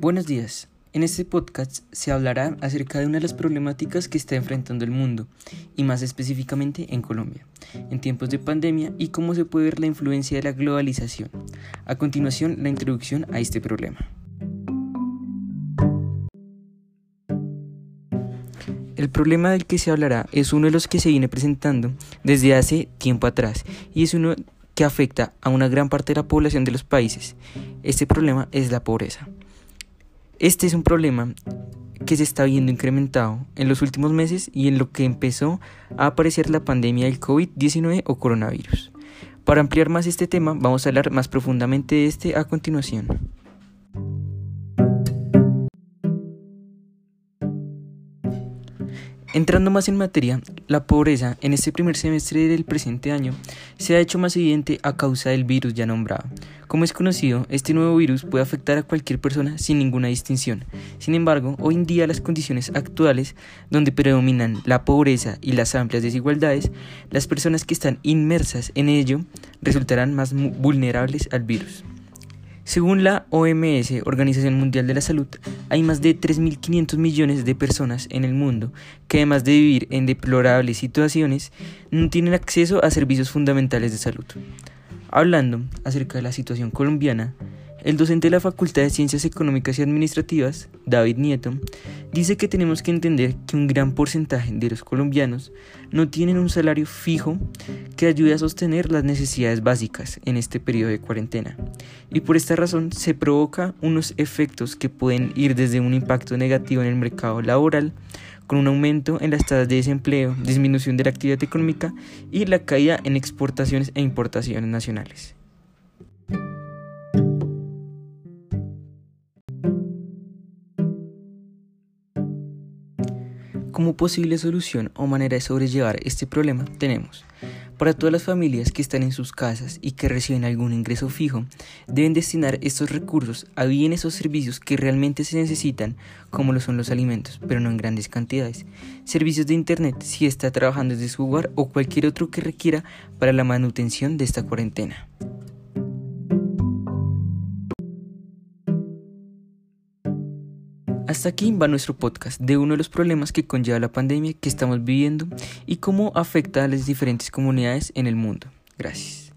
Buenos días. En este podcast se hablará acerca de una de las problemáticas que está enfrentando el mundo, y más específicamente en Colombia, en tiempos de pandemia y cómo se puede ver la influencia de la globalización. A continuación, la introducción a este problema. El problema del que se hablará es uno de los que se viene presentando desde hace tiempo atrás y es uno que afecta a una gran parte de la población de los países. Este problema es la pobreza. Este es un problema que se está viendo incrementado en los últimos meses y en lo que empezó a aparecer la pandemia del COVID-19 o coronavirus. Para ampliar más este tema, vamos a hablar más profundamente de este a continuación. Entrando más en materia, la pobreza en este primer semestre del presente año se ha hecho más evidente a causa del virus ya nombrado. Como es conocido, este nuevo virus puede afectar a cualquier persona sin ninguna distinción. Sin embargo, hoy en día las condiciones actuales, donde predominan la pobreza y las amplias desigualdades, las personas que están inmersas en ello resultarán más vulnerables al virus. Según la OMS, Organización Mundial de la Salud, hay más de 3.500 millones de personas en el mundo que además de vivir en deplorables situaciones, no tienen acceso a servicios fundamentales de salud. Hablando acerca de la situación colombiana, el docente de la Facultad de Ciencias Económicas y Administrativas, David Nieto, dice que tenemos que entender que un gran porcentaje de los colombianos no tienen un salario fijo que ayude a sostener las necesidades básicas en este periodo de cuarentena. Y por esta razón se provoca unos efectos que pueden ir desde un impacto negativo en el mercado laboral, con un aumento en las tasas de desempleo, disminución de la actividad económica y la caída en exportaciones e importaciones nacionales. Como posible solución o manera de sobrellevar este problema tenemos para todas las familias que están en sus casas y que reciben algún ingreso fijo, deben destinar estos recursos a bienes o servicios que realmente se necesitan, como lo son los alimentos, pero no en grandes cantidades. Servicios de Internet si está trabajando desde su hogar o cualquier otro que requiera para la manutención de esta cuarentena. Hasta aquí va nuestro podcast de uno de los problemas que conlleva la pandemia que estamos viviendo y cómo afecta a las diferentes comunidades en el mundo. Gracias.